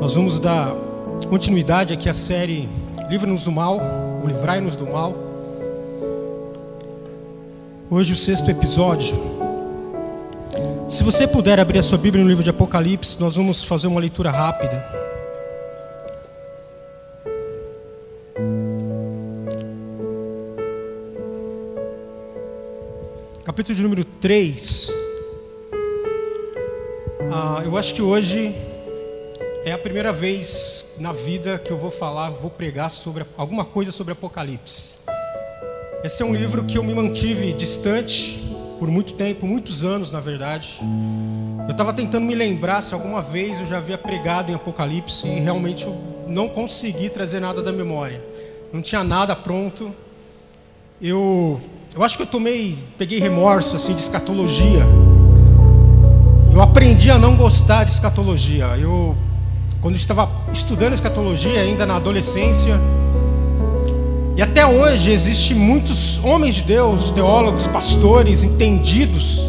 Nós vamos dar continuidade aqui à série Livra-nos do Mal, ou Livrai-nos do Mal. Hoje o sexto episódio. Se você puder abrir a sua Bíblia no livro de Apocalipse, nós vamos fazer uma leitura rápida. Capítulo de número 3. Ah, eu acho que hoje é a primeira vez na vida que eu vou falar, vou pregar sobre alguma coisa sobre Apocalipse. Esse é um livro que eu me mantive distante por muito tempo, muitos anos, na verdade. Eu estava tentando me lembrar se alguma vez eu já havia pregado em Apocalipse e realmente eu não consegui trazer nada da memória. Não tinha nada pronto. Eu, eu acho que eu tomei, peguei remorso assim de escatologia. Eu aprendi a não gostar de escatologia. Eu quando estava estudando escatologia ainda na adolescência. E até hoje existem muitos homens de Deus, teólogos, pastores, entendidos,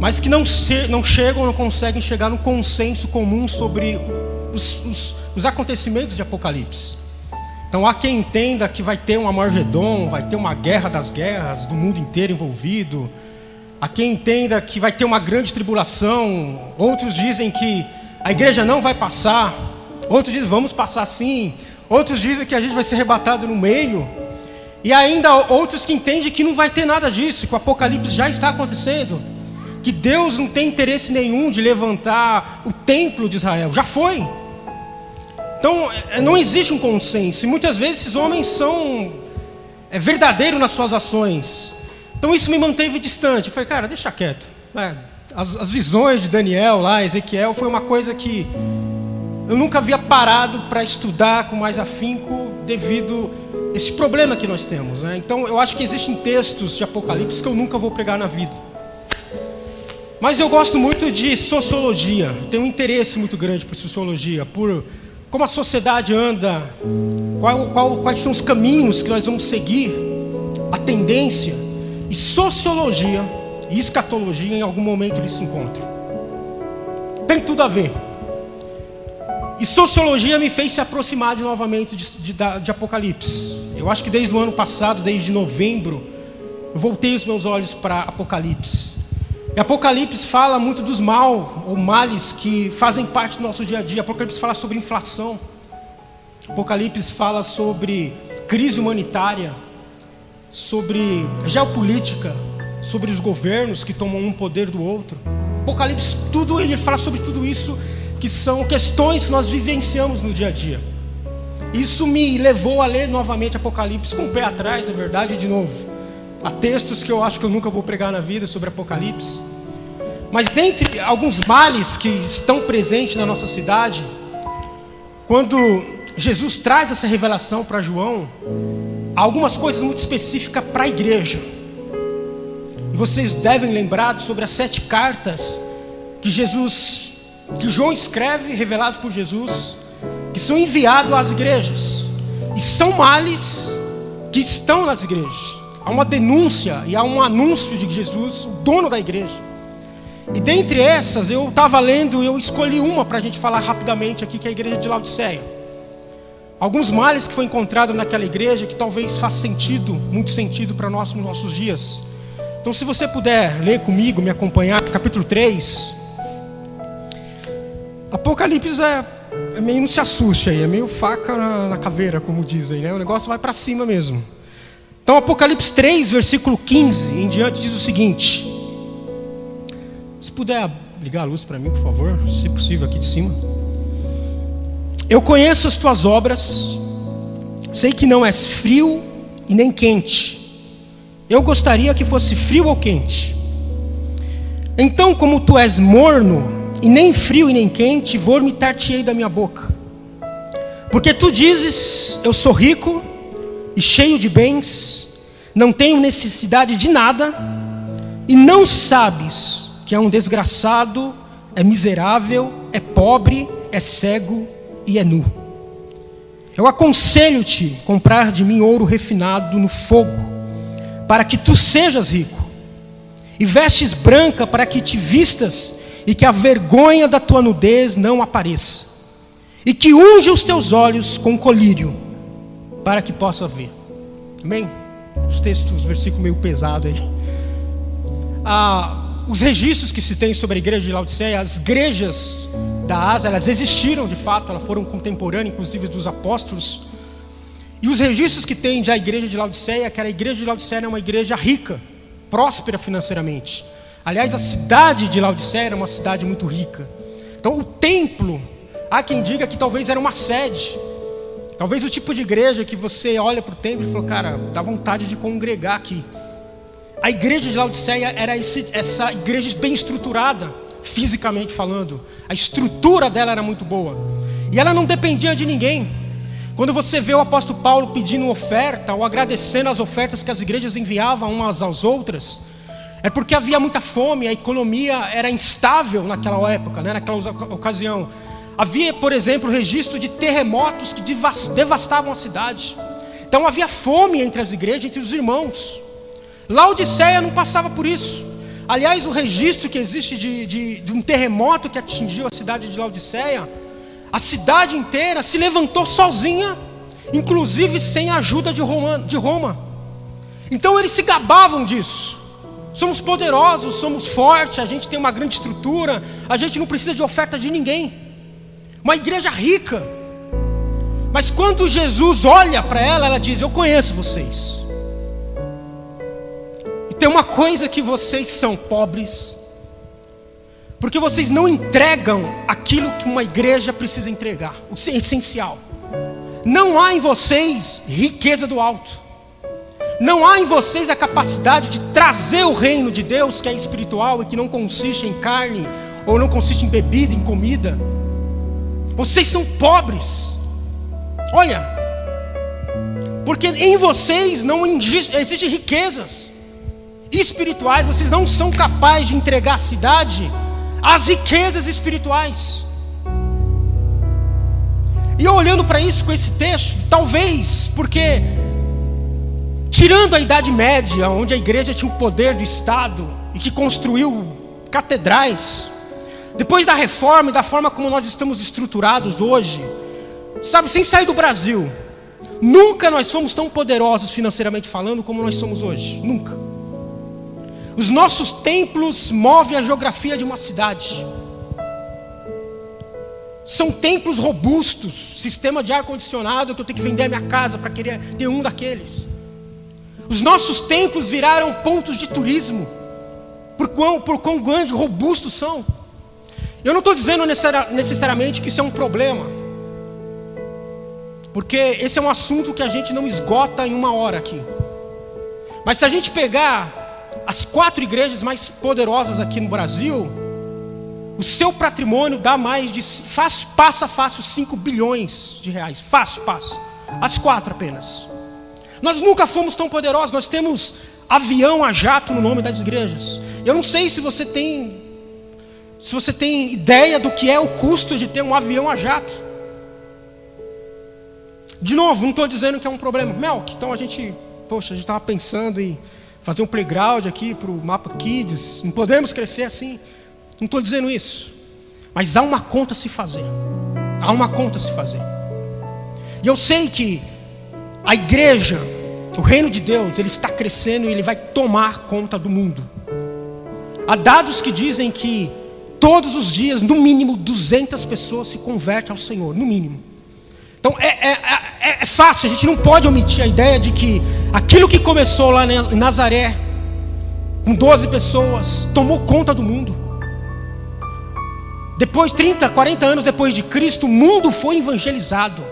mas que não, se, não chegam, não conseguem chegar no consenso comum sobre os, os, os acontecimentos de Apocalipse. Então há quem entenda que vai ter um Amargedon, vai ter uma guerra das guerras, do mundo inteiro envolvido. Há quem entenda que vai ter uma grande tribulação. Outros dizem que a igreja não vai passar. Outros dizem, vamos passar sim. Outros dizem que a gente vai ser arrebatado no meio. E ainda outros que entendem que não vai ter nada disso, que o apocalipse já está acontecendo. Que Deus não tem interesse nenhum de levantar o templo de Israel. Já foi. Então, é, não existe um consenso. E muitas vezes esses homens são é, verdadeiros nas suas ações. Então isso me manteve distante. Eu falei, cara, deixa quieto. É, as, as visões de Daniel lá, Ezequiel, foi uma coisa que eu nunca havia parado para estudar com mais afinco devido a esse problema que nós temos. Né? Então eu acho que existem textos de Apocalipse que eu nunca vou pregar na vida. Mas eu gosto muito de sociologia, tenho um interesse muito grande por sociologia, por como a sociedade anda, qual, qual, quais são os caminhos que nós vamos seguir, a tendência. E sociologia e escatologia em algum momento eles se encontram. Tem tudo a ver. E sociologia me fez se aproximar de novamente de, de, de, Apocalipse. Eu acho que desde o ano passado, desde novembro, eu voltei os meus olhos para Apocalipse. E Apocalipse fala muito dos mal ou males que fazem parte do nosso dia a dia. Apocalipse fala sobre inflação. Apocalipse fala sobre crise humanitária, sobre geopolítica, sobre os governos que tomam um poder do outro. Apocalipse, tudo ele fala sobre tudo isso, que são questões que nós vivenciamos no dia a dia. Isso me levou a ler novamente Apocalipse com o pé atrás, é verdade, de novo. Há textos que eu acho que eu nunca vou pregar na vida sobre Apocalipse. Mas dentre alguns males que estão presentes na nossa cidade, quando Jesus traz essa revelação para João, há algumas coisas muito específicas para a igreja vocês devem lembrar sobre as sete cartas que Jesus, que João escreve, revelado por Jesus, que são enviados às igrejas. E são males que estão nas igrejas. Há uma denúncia e há um anúncio de Jesus, o dono da igreja. E dentre essas, eu estava lendo e eu escolhi uma para a gente falar rapidamente aqui, que é a igreja de Laodiceia. Alguns males que foi encontrado naquela igreja que talvez faça sentido, muito sentido para nós nos nossos dias. Então, se você puder ler comigo, me acompanhar, capítulo 3. Apocalipse é, é meio, não se assuste aí, é meio faca na, na caveira, como dizem, né? O negócio vai para cima mesmo. Então, Apocalipse 3, versículo 15 em diante, diz o seguinte: Se puder ligar a luz para mim, por favor, se possível, aqui de cima. Eu conheço as tuas obras, sei que não és frio e nem quente. Eu gostaria que fosse frio ou quente. Então, como tu és morno, e nem frio e nem quente, vomitar-te-ei da minha boca. Porque tu dizes: Eu sou rico e cheio de bens, não tenho necessidade de nada, e não sabes que é um desgraçado, é miserável, é pobre, é cego e é nu. Eu aconselho-te comprar de mim ouro refinado no fogo para que tu sejas rico, e vestes branca para que te vistas e que a vergonha da tua nudez não apareça, e que unge os teus olhos com colírio, para que possa ver. Amém? Os textos, os versículos meio pesado aí. Ah, os registros que se tem sobre a igreja de Laodiceia, as igrejas da Ásia, elas existiram de fato, elas foram contemporâneas, inclusive dos apóstolos. E os registros que tem da igreja de Laodiceia, que era a igreja de Laodiceia era uma igreja rica, próspera financeiramente. Aliás, a cidade de Laodiceia era uma cidade muito rica. Então, o templo, há quem diga que talvez era uma sede. Talvez o tipo de igreja que você olha para o templo e fala, cara, dá vontade de congregar aqui. A igreja de Laodiceia era esse, essa igreja bem estruturada, fisicamente falando. A estrutura dela era muito boa. E ela não dependia de ninguém. Quando você vê o apóstolo Paulo pedindo oferta ou agradecendo as ofertas que as igrejas enviavam umas às outras, é porque havia muita fome, a economia era instável naquela época, né, naquela ocasião. Havia, por exemplo, registro de terremotos que devastavam a cidade. Então havia fome entre as igrejas, entre os irmãos. Laodiceia não passava por isso. Aliás, o registro que existe de, de, de um terremoto que atingiu a cidade de Laodiceia, a cidade inteira se levantou sozinha, inclusive sem a ajuda de Roma. Então eles se gabavam disso. Somos poderosos, somos fortes, a gente tem uma grande estrutura, a gente não precisa de oferta de ninguém. Uma igreja rica. Mas quando Jesus olha para ela, ela diz: Eu conheço vocês. Tem uma coisa que vocês são pobres, porque vocês não entregam aquilo que uma igreja precisa entregar, o essencial. Não há em vocês riqueza do alto. Não há em vocês a capacidade de trazer o reino de Deus, que é espiritual e que não consiste em carne, ou não consiste em bebida, em comida. Vocês são pobres. Olha, porque em vocês não existem riquezas espirituais, vocês não são capazes de entregar à cidade as riquezas espirituais. E eu olhando para isso com esse texto, talvez porque tirando a Idade Média, onde a igreja tinha o poder do Estado e que construiu catedrais, depois da reforma e da forma como nós estamos estruturados hoje, sabe, sem sair do Brasil, nunca nós fomos tão poderosos financeiramente falando como nós somos hoje, nunca. Os nossos templos movem a geografia de uma cidade. São templos robustos, sistema de ar condicionado que eu tenho que vender a minha casa para querer ter um daqueles. Os nossos templos viraram pontos de turismo, por quão, por quão grandes, robustos são. Eu não estou dizendo necessariamente que isso é um problema, porque esse é um assunto que a gente não esgota em uma hora aqui. Mas se a gente pegar as quatro igrejas mais poderosas aqui no Brasil, o seu patrimônio dá mais de fácil, passa fácil 5 bilhões de reais. Fácil, passa. As quatro apenas. Nós nunca fomos tão poderosos, nós temos avião a jato no nome das igrejas. Eu não sei se você tem se você tem ideia do que é o custo de ter um avião a jato. De novo, não estou dizendo que é um problema. Melk, então a gente, poxa, a gente estava pensando em fazer um playground aqui para o Mapa Kids. Não podemos crescer assim. Não estou dizendo isso. Mas há uma conta a se fazer. Há uma conta a se fazer. E eu sei que a igreja, o reino de Deus, ele está crescendo e ele vai tomar conta do mundo. Há dados que dizem que todos os dias, no mínimo, 200 pessoas se convertem ao Senhor, no mínimo. Então é, é, é, é, fácil, a gente não pode omitir a ideia de que aquilo que começou lá em Nazaré, com 12 pessoas, tomou conta do mundo. Depois, 30, 40 anos depois de Cristo, o mundo foi evangelizado.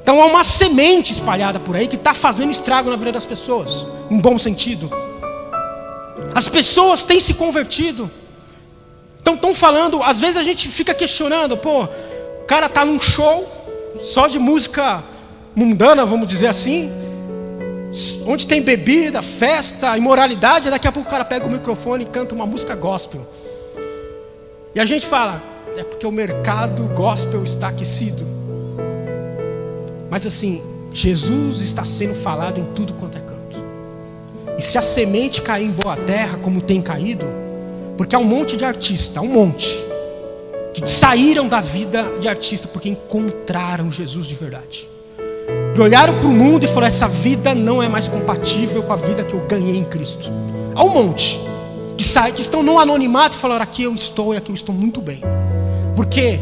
Então há uma semente espalhada por aí que está fazendo estrago na vida das pessoas, em bom sentido. As pessoas têm se convertido. Então estão falando, às vezes a gente fica questionando, pô, o cara está num show, só de música mundana, vamos dizer assim, onde tem bebida, festa, imoralidade, daqui a pouco o cara pega o microfone e canta uma música gospel. E a gente fala, é porque o mercado gospel está aquecido. Mas assim, Jesus está sendo falado em tudo quanto é canto. E se a semente cair em boa terra, como tem caído, porque há um monte de artista, um monte, que saíram da vida de artista porque encontraram Jesus de verdade. E olharam para o mundo e falaram: essa vida não é mais compatível com a vida que eu ganhei em Cristo. Há um monte que, sai, que estão no anonimato e falaram: aqui eu estou e aqui eu estou muito bem. Porque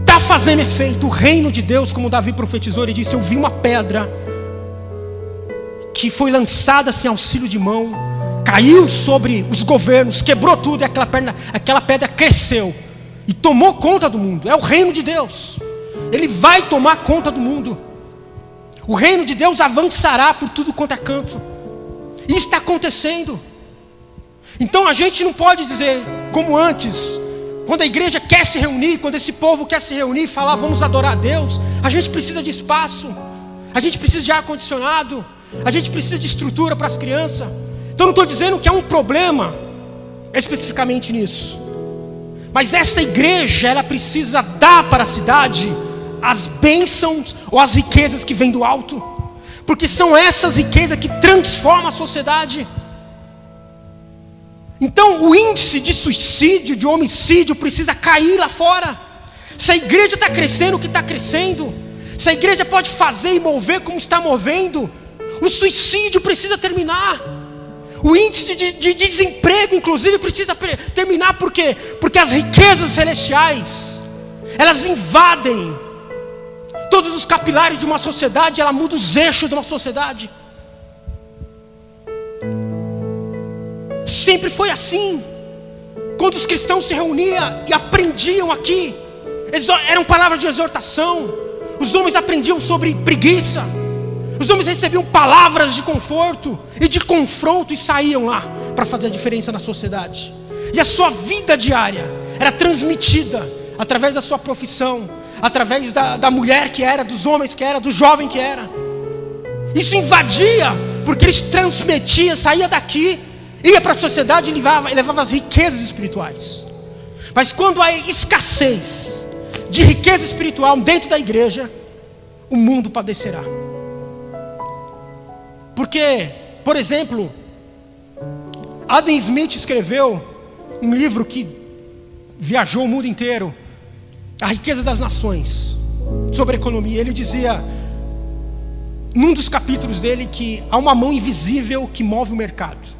está fazendo efeito o reino de Deus, como Davi profetizou, ele disse: Eu vi uma pedra que foi lançada sem auxílio de mão, caiu sobre os governos, quebrou tudo e aquela, perna, aquela pedra cresceu e tomou conta do mundo. É o reino de Deus. Ele vai tomar conta do mundo. O reino de Deus avançará por tudo quanto é canto. Isso está acontecendo. Então a gente não pode dizer como antes, quando a igreja quer se reunir, quando esse povo quer se reunir e falar vamos adorar a Deus, a gente precisa de espaço, a gente precisa de ar condicionado, a gente precisa de estrutura para as crianças. Então não estou dizendo que há um problema especificamente nisso. Mas essa igreja, ela precisa dar para a cidade as bênçãos ou as riquezas que vêm do alto, porque são essas riquezas que transformam a sociedade. Então, o índice de suicídio, de homicídio, precisa cair lá fora. Se a igreja está crescendo o que está crescendo, se a igreja pode fazer e mover como está movendo, o suicídio precisa terminar. O índice de, de, desemprego, inclusive, precisa terminar por quê? Porque as riquezas celestiais, elas invadem todos os capilares de uma sociedade, ela muda os eixos de uma sociedade. Sempre foi assim. Quando os cristãos se reuniam e aprendiam aqui, eram palavras de exortação. Os homens aprendiam sobre preguiça. Os homens recebiam palavras de conforto e de confronto e saíam lá para fazer a diferença na sociedade. E a sua vida diária era transmitida através da sua profissão, através da, da mulher que era, dos homens que era, do jovem que era. Isso invadia, porque eles transmitiam, saía daqui, ia para a sociedade e levava, levava as riquezas espirituais. Mas quando há escassez de riqueza espiritual dentro da igreja, o mundo padecerá. Porque, por exemplo, Adam Smith escreveu um livro que viajou o mundo inteiro, A Riqueza das Nações, sobre economia. Ele dizia, num dos capítulos dele, que há uma mão invisível que move o mercado.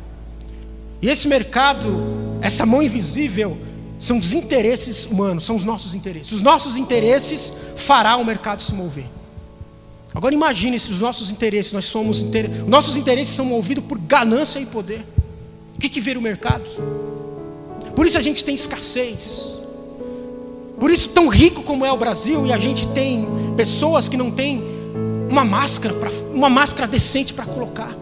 E esse mercado, essa mão invisível, são os interesses humanos, são os nossos interesses. Os nossos interesses fará o mercado se mover. Agora imagine se os nossos interesses, nós somos inter... nossos interesses são movidos por ganância e poder. O que, que vira o mercado? Por isso a gente tem escassez. Por isso tão rico como é o Brasil e a gente tem pessoas que não têm uma máscara pra, uma máscara decente para colocar.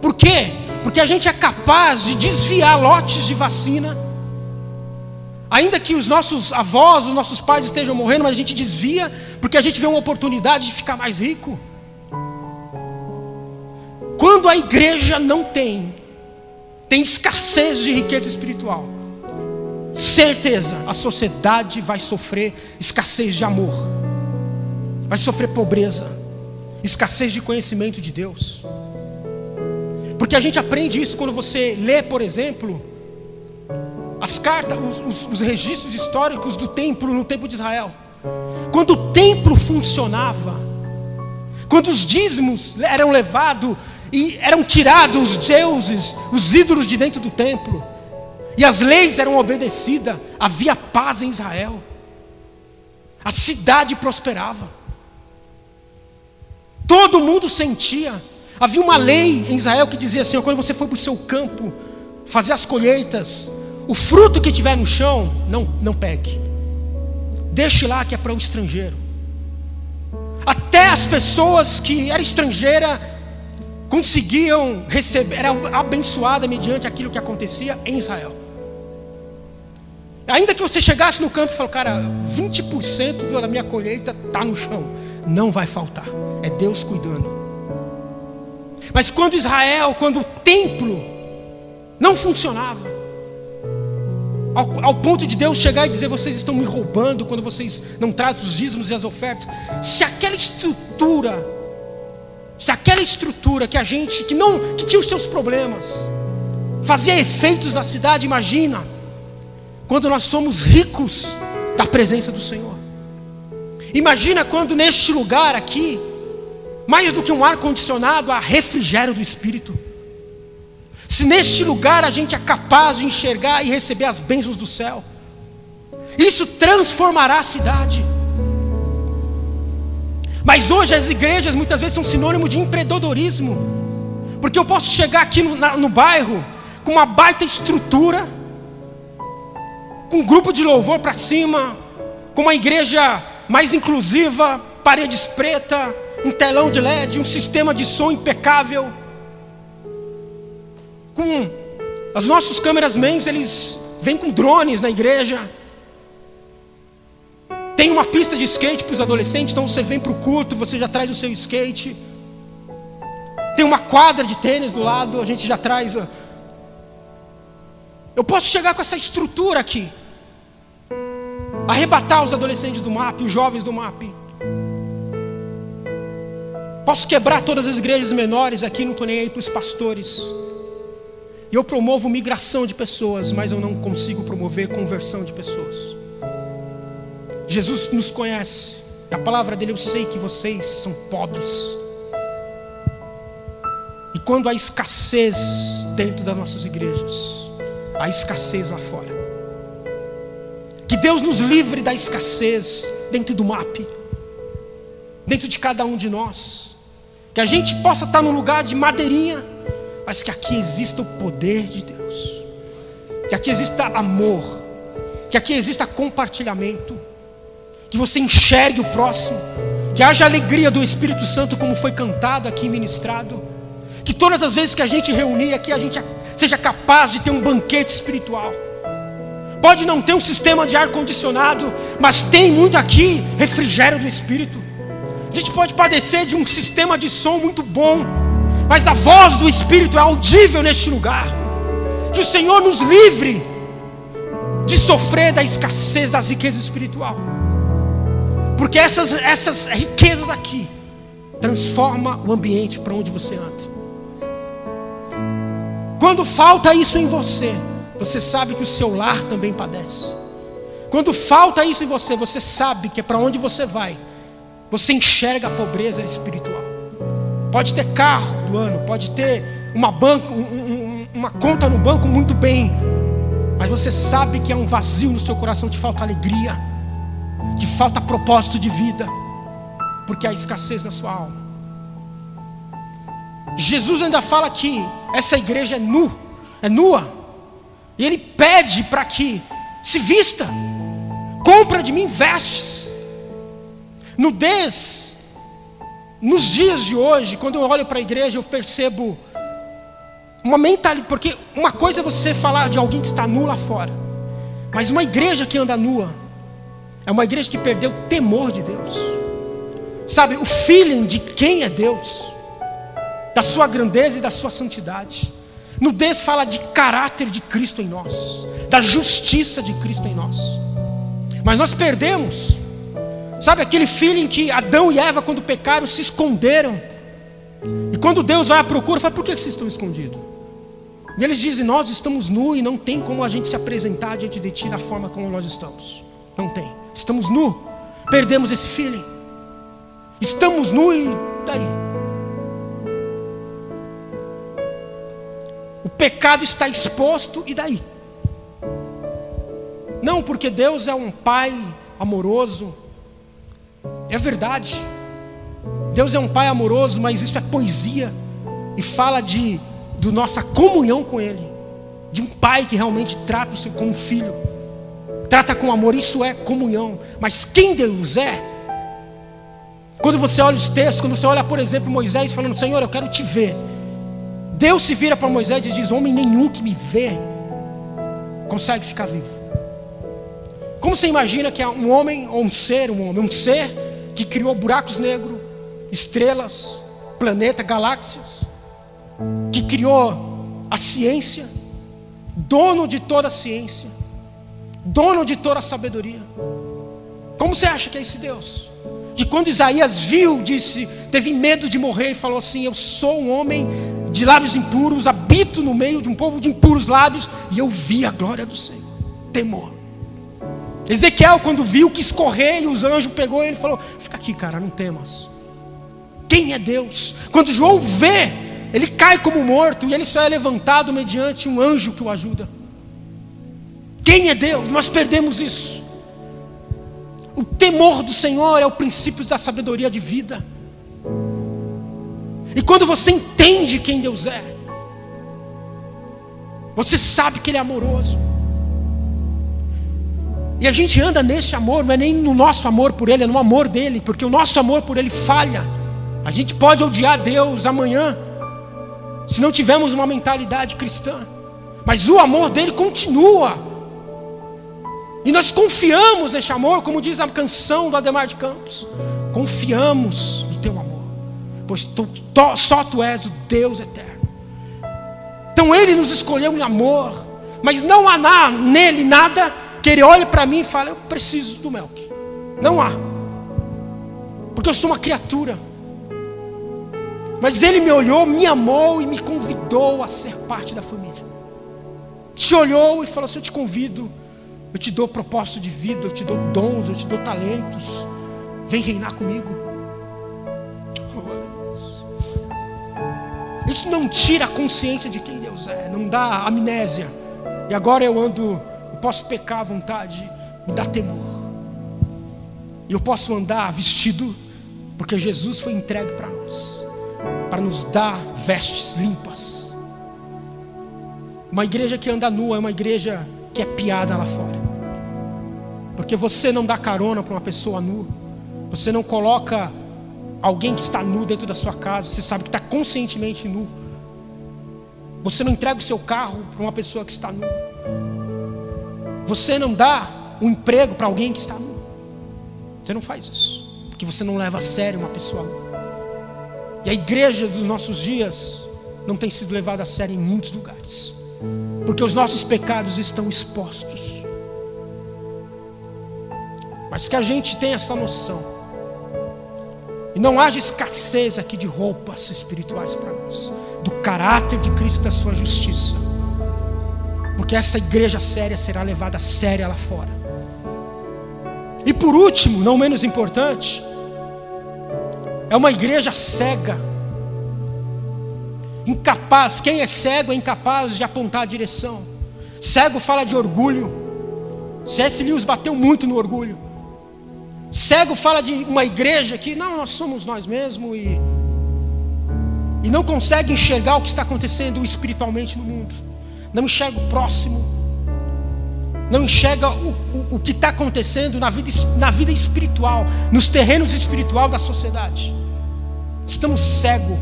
Por quê? Porque a gente é capaz de desviar lotes de vacina Ainda que os nossos avós, os nossos pais estejam morrendo, mas a gente desvia, porque a gente vê uma oportunidade de ficar mais rico. Quando a igreja não tem, tem escassez de riqueza espiritual, certeza, a sociedade vai sofrer escassez de amor, vai sofrer pobreza, escassez de conhecimento de Deus. Porque a gente aprende isso quando você lê, por exemplo, as cartas, os, os, os registros históricos do templo no tempo de Israel. Quando o templo funcionava, quando os dízimos eram levados e eram tirados os deuses, os ídolos de dentro do templo, e as leis eram obedecidas, havia paz em Israel, a cidade prosperava, todo mundo sentia, havia uma lei em Israel que dizia assim: quando você for para o seu campo fazer as colheitas, o fruto que tiver no chão, não, não pegue. Deixe lá que é para o estrangeiro. Até as pessoas que eram estrangeira conseguiam receber, eram abençoadas mediante aquilo que acontecia em Israel. Ainda que você chegasse no campo e falasse, cara, 20% da minha colheita está no chão. Não vai faltar. É Deus cuidando. Mas quando Israel, quando o templo não funcionava, ao, ao, ponto de Deus chegar e dizer: vocês estão me roubando quando vocês não trazem os dízimos e as ofertas. Se aquela estrutura, se aquela estrutura que a gente, que não, que tinha os seus problemas, fazia efeitos na cidade, imagina. quando nós somos ricos da presença do Senhor. Imagina quando neste lugar aqui, mais do que um ar condicionado, há refrigério do Espírito. Se neste lugar a gente é capaz de enxergar e receber as bênçãos do céu, isso transformará a cidade. Mas hoje as igrejas muitas vezes são sinônimo de empreendedorismo, porque eu posso chegar aqui no, na, no bairro com uma baita estrutura, com um grupo de louvor para cima, com uma igreja mais inclusiva, paredes preta, um telão de LED, um sistema de som impecável. Com as nossas câmeras mens, eles vêm com drones na igreja. Tem uma pista de skate para os adolescentes, então você vem para o culto, você já traz o seu skate. Tem uma quadra de tênis do lado, a gente já traz. Eu posso chegar com essa estrutura aqui arrebatar os adolescentes do MAP, os jovens do MAP. Posso quebrar todas as igrejas menores aqui, não estou nem aí para os pastores. E eu promovo migração de pessoas, mas eu não consigo promover conversão de pessoas. Jesus nos conhece, a palavra dele eu sei que vocês são pobres. E quando há escassez dentro das nossas igrejas, há escassez lá fora. Que Deus nos livre da escassez dentro do MAP, dentro de cada um de nós. Que a gente possa estar num lugar de madeirinha, mas que aqui exista o poder de Deus. Que aqui exista amor. Que aqui exista compartilhamento. Que você enxergue o próximo. Que haja alegria do Espírito Santo, como foi cantado aqui, ministrado. Que todas as vezes que a gente reunir aqui, a gente seja capaz de ter um banquete espiritual Pode não ter um sistema de ar condicionado, mas tem muito aqui refrigério do espírito. A gente pode padecer de um sistema de som muito bom, mas a voz do espírito é audível neste lugar. Que o Senhor nos livre de sofrer da escassez das riquezas espiritual. Porque essas, essas riquezas aqui transforma o ambiente para onde você anda. Quando falta isso em você, você sabe que o seu lar também padece. Quando falta isso em você, você sabe que é para onde você vai. Você enxerga a pobreza espiritual. Pode ter carro do ano, pode ter uma, banco, um, uma conta no banco muito bem, mas você sabe que é um vazio no seu coração, te falta alegria, te falta propósito de vida, porque há escassez na sua alma. Jesus ainda fala que essa igreja é nu, é nua, e ele pede para que se vista, compra de mim vestes. Nudez, nos dias de hoje, quando eu olho para a igreja, eu percebo uma mentalidade, porque uma coisa é você falar de alguém que está nu lá fora, mas uma igreja que anda nua, é uma igreja que perdeu o temor de Deus, sabe, o feeling de quem é Deus, da sua grandeza e da sua santidade. Nudez fala de caráter de Cristo em nós, da justiça de Cristo em nós. Mas nós perdemos. Sabe aquele feeling que Adão e Eva, quando pecaram, se esconderam. E quando Deus vai à procura, fala: por que vocês estão escondidos? E eles dizem: Nós estamos nus e não tem como a gente se apresentar diante de Ti da forma como nós estamos. Não tem. Estamos nus. Perdemos esse feeling. Estamos nus e daí. O pecado está exposto e daí? Não, porque Deus é um pai amoroso. É verdade. Deus é um pai amoroso, mas isso é poesia e fala de do nossa comunhão com ele, de um pai que realmente trata o seu como filho. Trata com amor, isso é comunhão. Mas quem Deus é? Quando você olha os textos, quando você olha, por exemplo, Moisés falando: "Senhor, eu quero te ver". Deus se vira para Moisés e diz: Homem nenhum que me vê consegue ficar vivo. Como você imagina que um homem ou um ser, um homem, um ser que criou buracos negros, estrelas, planeta, galáxias, que criou a ciência, dono de toda a ciência, dono de toda a sabedoria. Como você acha que é esse Deus? Que quando Isaías viu, disse, teve medo de morrer e falou assim: Eu sou um homem de lábios impuros, habito no meio de um povo de impuros lábios, e eu vi a glória do Senhor. Temor. Ezequiel, quando viu que escorrer e os anjos pegou ele, falou: Fica aqui, cara, não temas. Quem é Deus? Quando João vê, ele cai como morto e ele só é levantado mediante um anjo que o ajuda. Quem é Deus? Nós perdemos isso. O temor do Senhor é o princípio da sabedoria de vida. E quando você entende quem Deus é, você sabe que Ele é amoroso. E a gente anda nesse amor, não é nem no nosso amor por Ele, é no amor dele, porque o nosso amor por Ele falha. A gente pode odiar Deus amanhã, se não tivermos uma mentalidade cristã, mas o amor dele continua. E nós confiamos nesse amor, como diz a canção do Ademar de Campos. Confiamos no teu amor, pois tu, só tu és o Deus eterno. Então ele nos escolheu em amor, mas não há na, nele nada que ele olhe para mim e fale: Eu preciso do Melk. Não há, porque eu sou uma criatura. Mas ele me olhou, me amou e me convidou a ser parte da família. Te olhou e falou assim: Eu te convido, eu te dou propósito de vida, eu te dou dons, eu te dou talentos. Vem reinar comigo. Isso não tira a consciência de quem Deus é, não dá amnésia. E agora eu ando posso pecar à vontade, me dá temor. E eu posso andar vestido, porque Jesus foi entregue para nós, para nos dar vestes limpas. Uma igreja que anda nua é uma igreja que é piada lá fora. Porque você não dá carona para uma pessoa nua, você não coloca alguém que está nu dentro da sua casa, você sabe que está conscientemente nu. Você não entrega o seu carro para uma pessoa que está nua. Você não dá um emprego para alguém que está nu. Você não faz isso. Porque você não leva a sério uma pessoa. E a igreja dos nossos dias não tem sido levada a sério em muitos lugares. Porque os nossos pecados estão expostos. Mas que a gente tenha essa noção. E não haja escassez aqui de roupas espirituais para nós. Do caráter de Cristo da sua justiça porque essa igreja séria será levada séria lá fora. E por último, não menos importante, é uma igreja cega, incapaz. Quem é cego é incapaz de apontar a direção. Cego fala de orgulho. C.S. Lewis bateu muito no orgulho. Cego fala de uma igreja que não, nós somos nós mesmos e, e não consegue enxergar o que está acontecendo espiritualmente no mundo não enxerga o próximo, não enxerga o, o, o que está acontecendo na vida, na vida espiritual, nos terrenos espiritual da sociedade. Estamos cegos,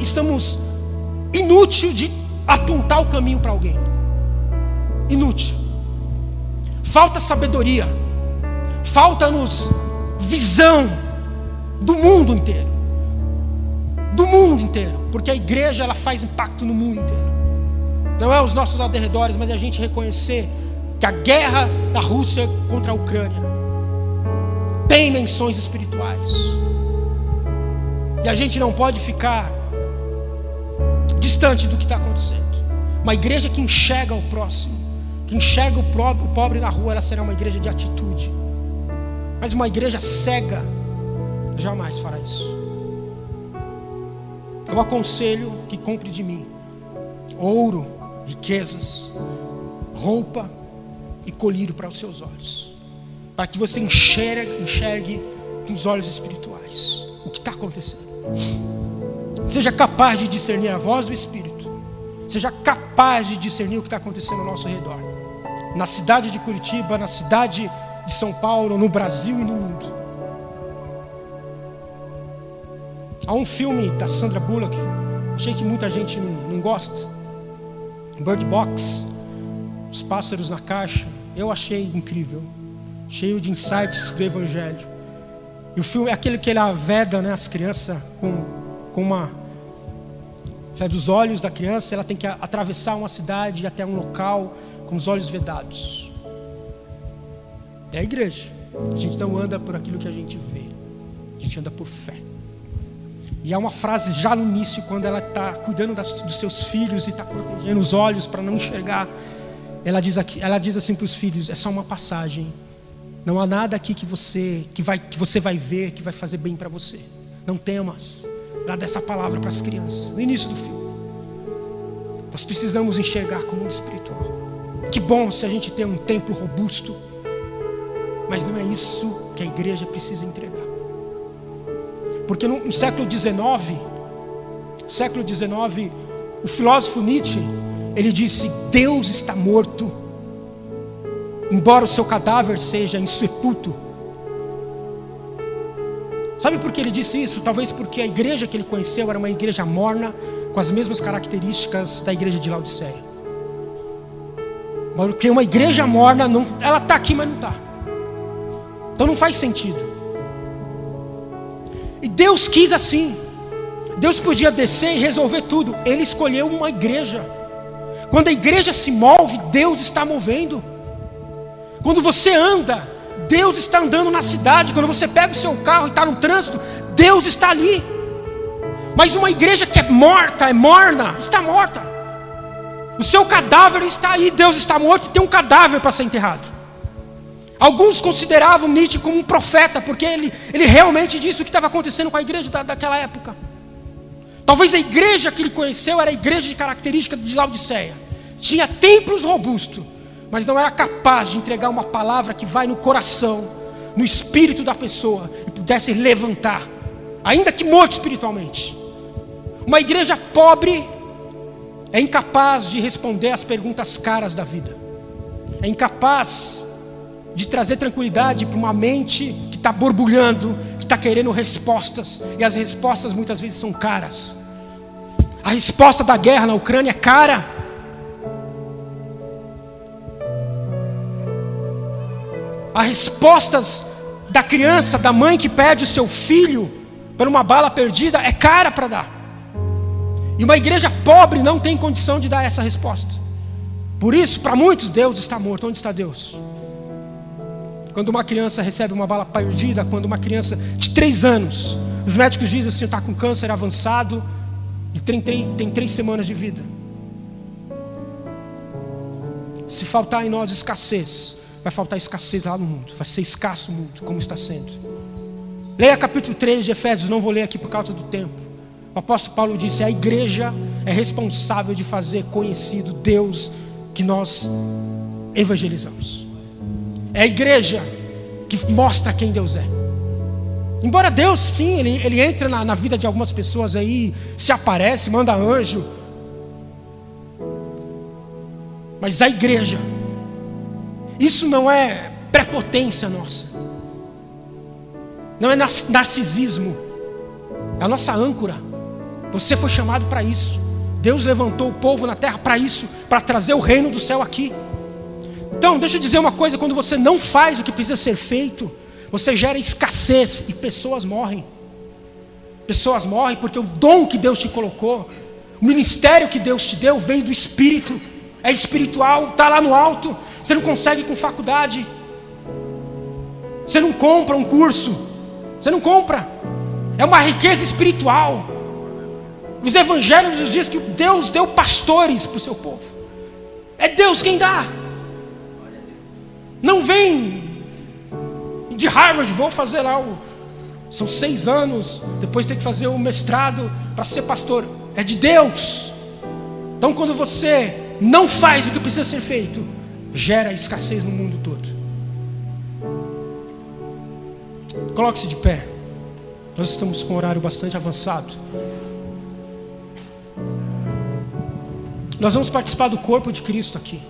estamos inútil de apontar o caminho para alguém. Inútil. Falta sabedoria, falta-nos visão do mundo inteiro. Do mundo inteiro, porque a igreja ela faz impacto no mundo inteiro não é os nossos alrededores, mas é a gente reconhecer que a guerra da Rússia contra a Ucrânia tem menções espirituais. E a gente não pode ficar distante do que está acontecendo. Uma igreja que enxerga o próximo, que enxerga o pobre na rua, ela será uma igreja de atitude. Mas uma igreja cega jamais fará isso. Eu aconselho que compre de mim ouro, riquezas, roupa e colírio para os seus olhos, para que você enxergue, enxergue com os olhos espirituais o que está acontecendo. Seja capaz de discernir a voz do Espírito, seja capaz de discernir o que está acontecendo ao nosso redor, na cidade de Curitiba, na cidade de São Paulo, no Brasil e no mundo. Há um filme da Sandra Bullock, achei que muita gente não, não gosta Bird Box, Os Pássaros na Caixa, eu achei incrível, cheio de insights do Evangelho. E o filme é aquele que ele aveda né, as crianças com, com uma. Fé dos olhos da criança, ela tem que atravessar uma cidade até um local com os olhos vedados. É a igreja. A gente não anda por aquilo que a gente vê, a gente anda por fé. E há uma frase já no início, quando ela está cuidando das, dos seus filhos e está protegendo os olhos para não enxergar. ela diz, aqui, ela diz assim para os filhos: é só uma passagem. Não há nada aqui que você, que, vai, que você vai ver que vai fazer bem para você. Não temas. Ela dá essa palavra para as crianças, no início do filme. Nós precisamos enxergar como mundo espiritual. Que bom se a gente tem um templo robusto, mas não é isso que a igreja precisa entregar. Porque no, no século XIX, século XIX, o filósofo Nietzsche, ele disse: Deus está morto, embora o seu cadáver seja insepulto. Sabe por que ele disse isso? Talvez porque a igreja que ele conheceu era uma igreja morna, com as mesmas características da igreja de Laodiceia. Porque uma igreja morna, não, ela está aqui, mas não está. Então não faz sentido. E Deus quis assim. Deus podia descer e resolver tudo. Ele escolheu uma igreja. Quando a igreja se move, Deus está movendo. Quando você anda, Deus está andando na cidade. Quando você pega o seu carro e está no trânsito, Deus está ali. Mas uma igreja que é morta, é morna, está morta. O seu cadáver está aí, Deus está morto e tem um cadáver para ser enterrado. Alguns consideravam Nietzsche como um profeta, porque ele, ele realmente disse o que estava acontecendo com a igreja da, daquela época. Talvez a igreja que ele conheceu era a igreja de característica de Laodiceia. Tinha templos robustos, mas não era capaz de entregar uma palavra que vai no coração, no espírito da pessoa e pudesse levantar, ainda que morto espiritualmente. Uma igreja pobre é incapaz de responder às perguntas caras da vida, é incapaz de trazer tranquilidade para uma mente que está borbulhando, que está querendo respostas, e as respostas muitas vezes são caras. A resposta da guerra na Ucrânia é cara. As respostas da criança, da mãe que perde o seu filho por uma bala perdida é cara para dar. E uma igreja pobre não tem condição de dar essa resposta. Por isso, para muitos, Deus está morto. Onde está Deus? Quando uma criança recebe uma bala perdida, quando uma criança de três anos, os médicos dizem assim: está com câncer avançado e tem, tem, três semanas de vida. Se faltar em nós escassez, vai faltar escassez lá no mundo, vai ser escasso o mundo, como está sendo. Leia capítulo 3 de Efésios, não vou ler aqui por causa do tempo. O apóstolo Paulo disse: a igreja é responsável de fazer conhecido Deus que nós evangelizamos. É a igreja que mostra quem Deus é. Embora Deus, sim, ele, ele entra na, na vida de algumas pessoas aí, se aparece, manda anjo. Mas a igreja, isso não é prepotência nossa, não é narcisismo, é a nossa âncora. Você foi chamado para isso. Deus levantou o povo na terra para isso, para trazer o reino do céu aqui. Então, deixa eu dizer uma coisa: quando você não faz o que precisa ser feito, você gera escassez e pessoas morrem. Pessoas morrem porque o dom que Deus te colocou, o ministério que Deus te deu, veio do Espírito, é espiritual, está lá no alto. Você não consegue com faculdade, você não compra um curso, você não compra, é uma riqueza espiritual. Os evangelhos nos que Deus deu pastores para o seu povo, é Deus quem dá. Não vem de Harvard, vou fazer lá. São seis anos, depois tem que fazer o mestrado para ser pastor. É de Deus. Então quando você não faz o que precisa ser feito, gera escassez no mundo todo. Coloque-se de pé. Nós estamos com um horário bastante avançado. Nós vamos participar do corpo de Cristo aqui.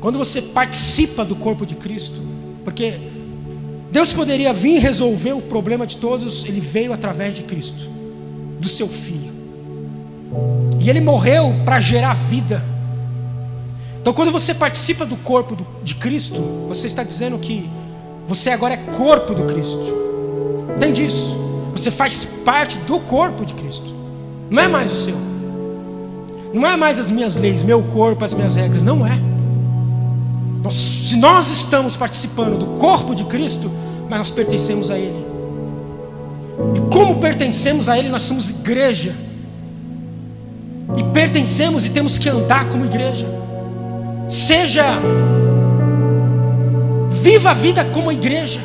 Quando você participa do corpo de Cristo, porque Deus poderia vir resolver o problema de todos, ele veio através de Cristo, do seu filho. E ele morreu para gerar vida. Então, quando você participa do corpo de Cristo, você está dizendo que você agora é corpo do Cristo. Entende isso? Você faz parte do corpo de Cristo. Não é mais o seu. Não é mais as minhas leis, meu corpo, as minhas regras. Não é. Nós, se nós estamos participando do corpo de Cristo, mas nós pertencemos a Ele. E como pertencemos a Ele, nós somos igreja. e pertencemos e temos que andar como igreja. Seja viva a vida como igreja.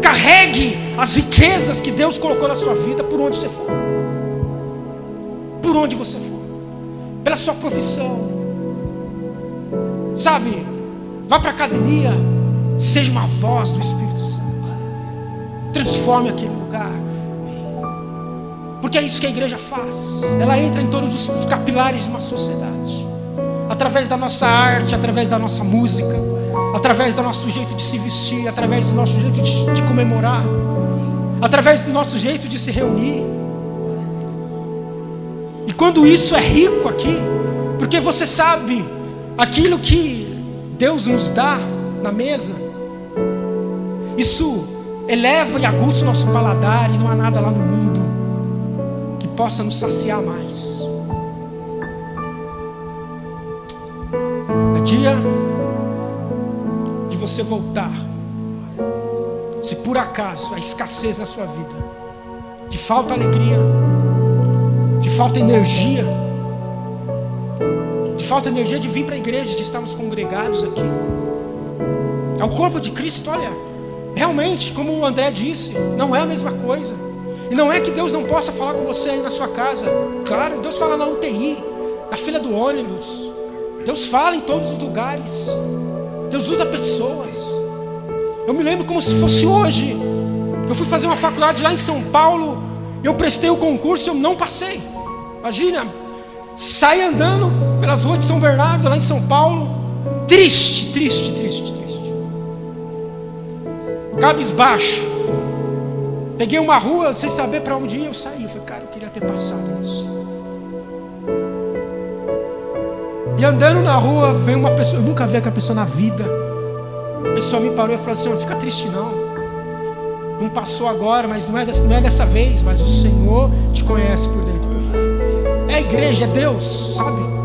Carregue as riquezas que Deus colocou na sua vida por onde você for. Por onde você for. Pela sua profissão. Sabe? Vá para a academia. Seja uma voz do Espírito Santo. Transforme aquele lugar. Porque é isso que a igreja faz. Ela entra em todos os capilares de uma sociedade. Através da nossa arte, através da nossa música, através do nosso jeito de se vestir, através do nosso jeito de, de comemorar, através do nosso jeito de se reunir. E quando isso é rico aqui, porque você sabe aquilo que Deus nos dá na mesa, isso eleva e aguça o nosso paladar e não há nada lá no mundo que possa nos saciar mais. É dia de você voltar. Se por acaso a escassez na sua vida, de falta alegria, de falta energia, falta energia de vir para a igreja, de estarmos congregados aqui. É o corpo de Cristo, olha, realmente, como o André disse, não é a mesma coisa. E não é que Deus não possa falar com você aí na sua casa. Claro, Deus fala na UTI, na fila do ônibus. Deus fala em todos os lugares. Deus usa pessoas. Eu me lembro como se fosse hoje. Eu fui fazer uma faculdade lá em São Paulo. Eu prestei o concurso e eu não passei. Imagina, sai andando pelas ruas de São Bernardo, lá em São Paulo. Triste, triste, triste, triste. Cabisbaixo. Peguei uma rua sem saber para onde ia, eu saí. Eu falei, cara, eu queria ter passado nisso. E andando na rua, vem uma pessoa, eu nunca vi aquela pessoa na vida. A pessoa me parou e falou assim: não fica triste não. Não passou agora, mas não é, dessa, não é dessa vez, mas o Senhor te conhece por dentro por fora. É a igreja, é Deus, sabe?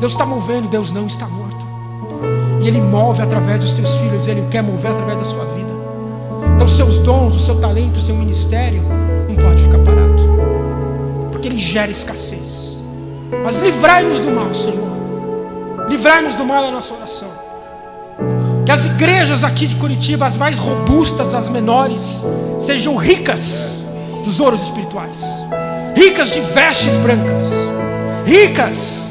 Deus está movendo, Deus não está morto. E Ele move através dos teus filhos, Ele quer mover através da sua vida. Então, os seus dons, o seu talento, o seu ministério, não pode ficar parado, porque Ele gera escassez. Mas livrai-nos do mal, Senhor. Livrai-nos do mal é a nossa oração. Que as igrejas aqui de Curitiba, as mais robustas, as menores, sejam ricas dos ouros espirituais, ricas de vestes brancas, ricas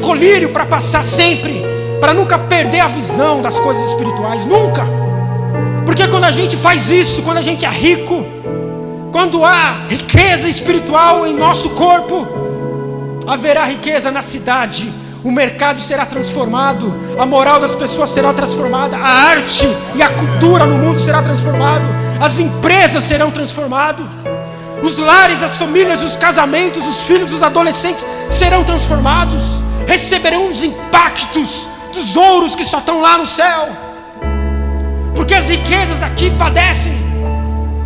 colírio para passar sempre, para nunca perder a visão das coisas espirituais, nunca. Porque quando a gente faz isso, quando a gente é rico, quando há riqueza espiritual em nosso corpo, haverá riqueza na cidade, o mercado será transformado, a moral das pessoas será transformada, a arte e a cultura no mundo será transformado, as empresas serão transformadas, os lares, as famílias, os casamentos, os filhos, os adolescentes serão transformados, receberão os impactos dos ouros que só estão lá no céu, porque as riquezas aqui padecem.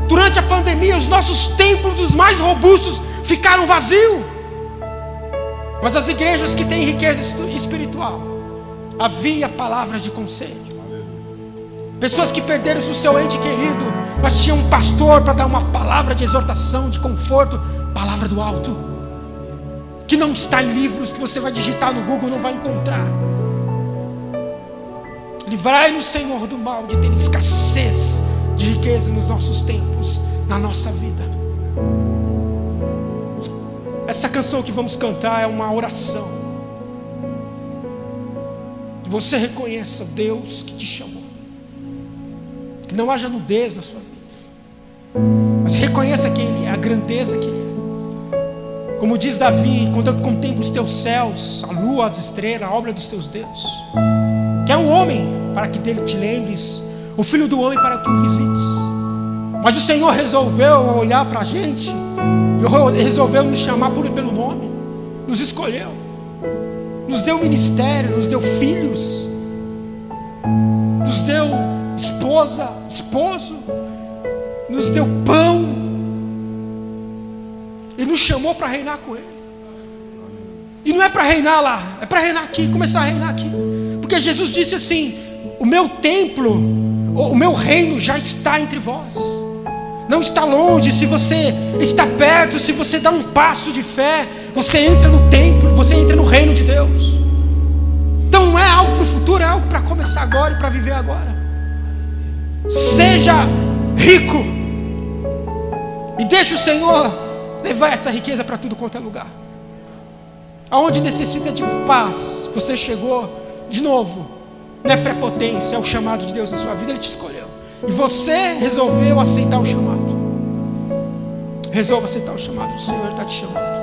Durante a pandemia, os nossos templos, os mais robustos, ficaram vazios. Mas as igrejas que têm riqueza espiritual, havia palavras de conselho. Pessoas que perderam o seu ente querido, mas tinham um pastor para dar uma palavra de exortação, de conforto, palavra do alto, que não está em livros que você vai digitar no Google não vai encontrar. Livrai-nos, Senhor, do mal de ter escassez de riqueza nos nossos tempos, na nossa vida. Essa canção que vamos cantar é uma oração. Que você reconheça Deus que te chamou. Que não haja nudez na sua vida. Mas reconheça que Ele é, a grandeza que Ele é. Como diz Davi, quando eu contemplo os teus céus, a lua, as estrelas, a obra dos teus dedos. Que é um homem para que dele te lembres, o filho do homem para que o visites. Mas o Senhor resolveu olhar para a gente e resolveu nos chamar por, pelo nome, nos escolheu, nos deu ministério, nos deu filhos, nos deu esposa, esposo, nos deu pão e nos chamou para reinar com Ele. E não é para reinar lá, é para reinar aqui, começar a reinar aqui. Porque Jesus disse assim: O meu templo, o meu reino já está entre vós não está longe, se você está perto, se você dá um passo de fé, Você entra no templo, você entra no reino de Deus. Então não é algo para o futuro, é algo para começar agora e para viver agora. Seja rico e deixe o Senhor levar essa riqueza para tudo quanto é lugar. Aonde necessita de paz, você chegou de novo. Não é prepotência, é o chamado de Deus na sua vida, Ele te escolheu. E você resolveu aceitar o chamado. Resolva aceitar o chamado, o Senhor está te chamando.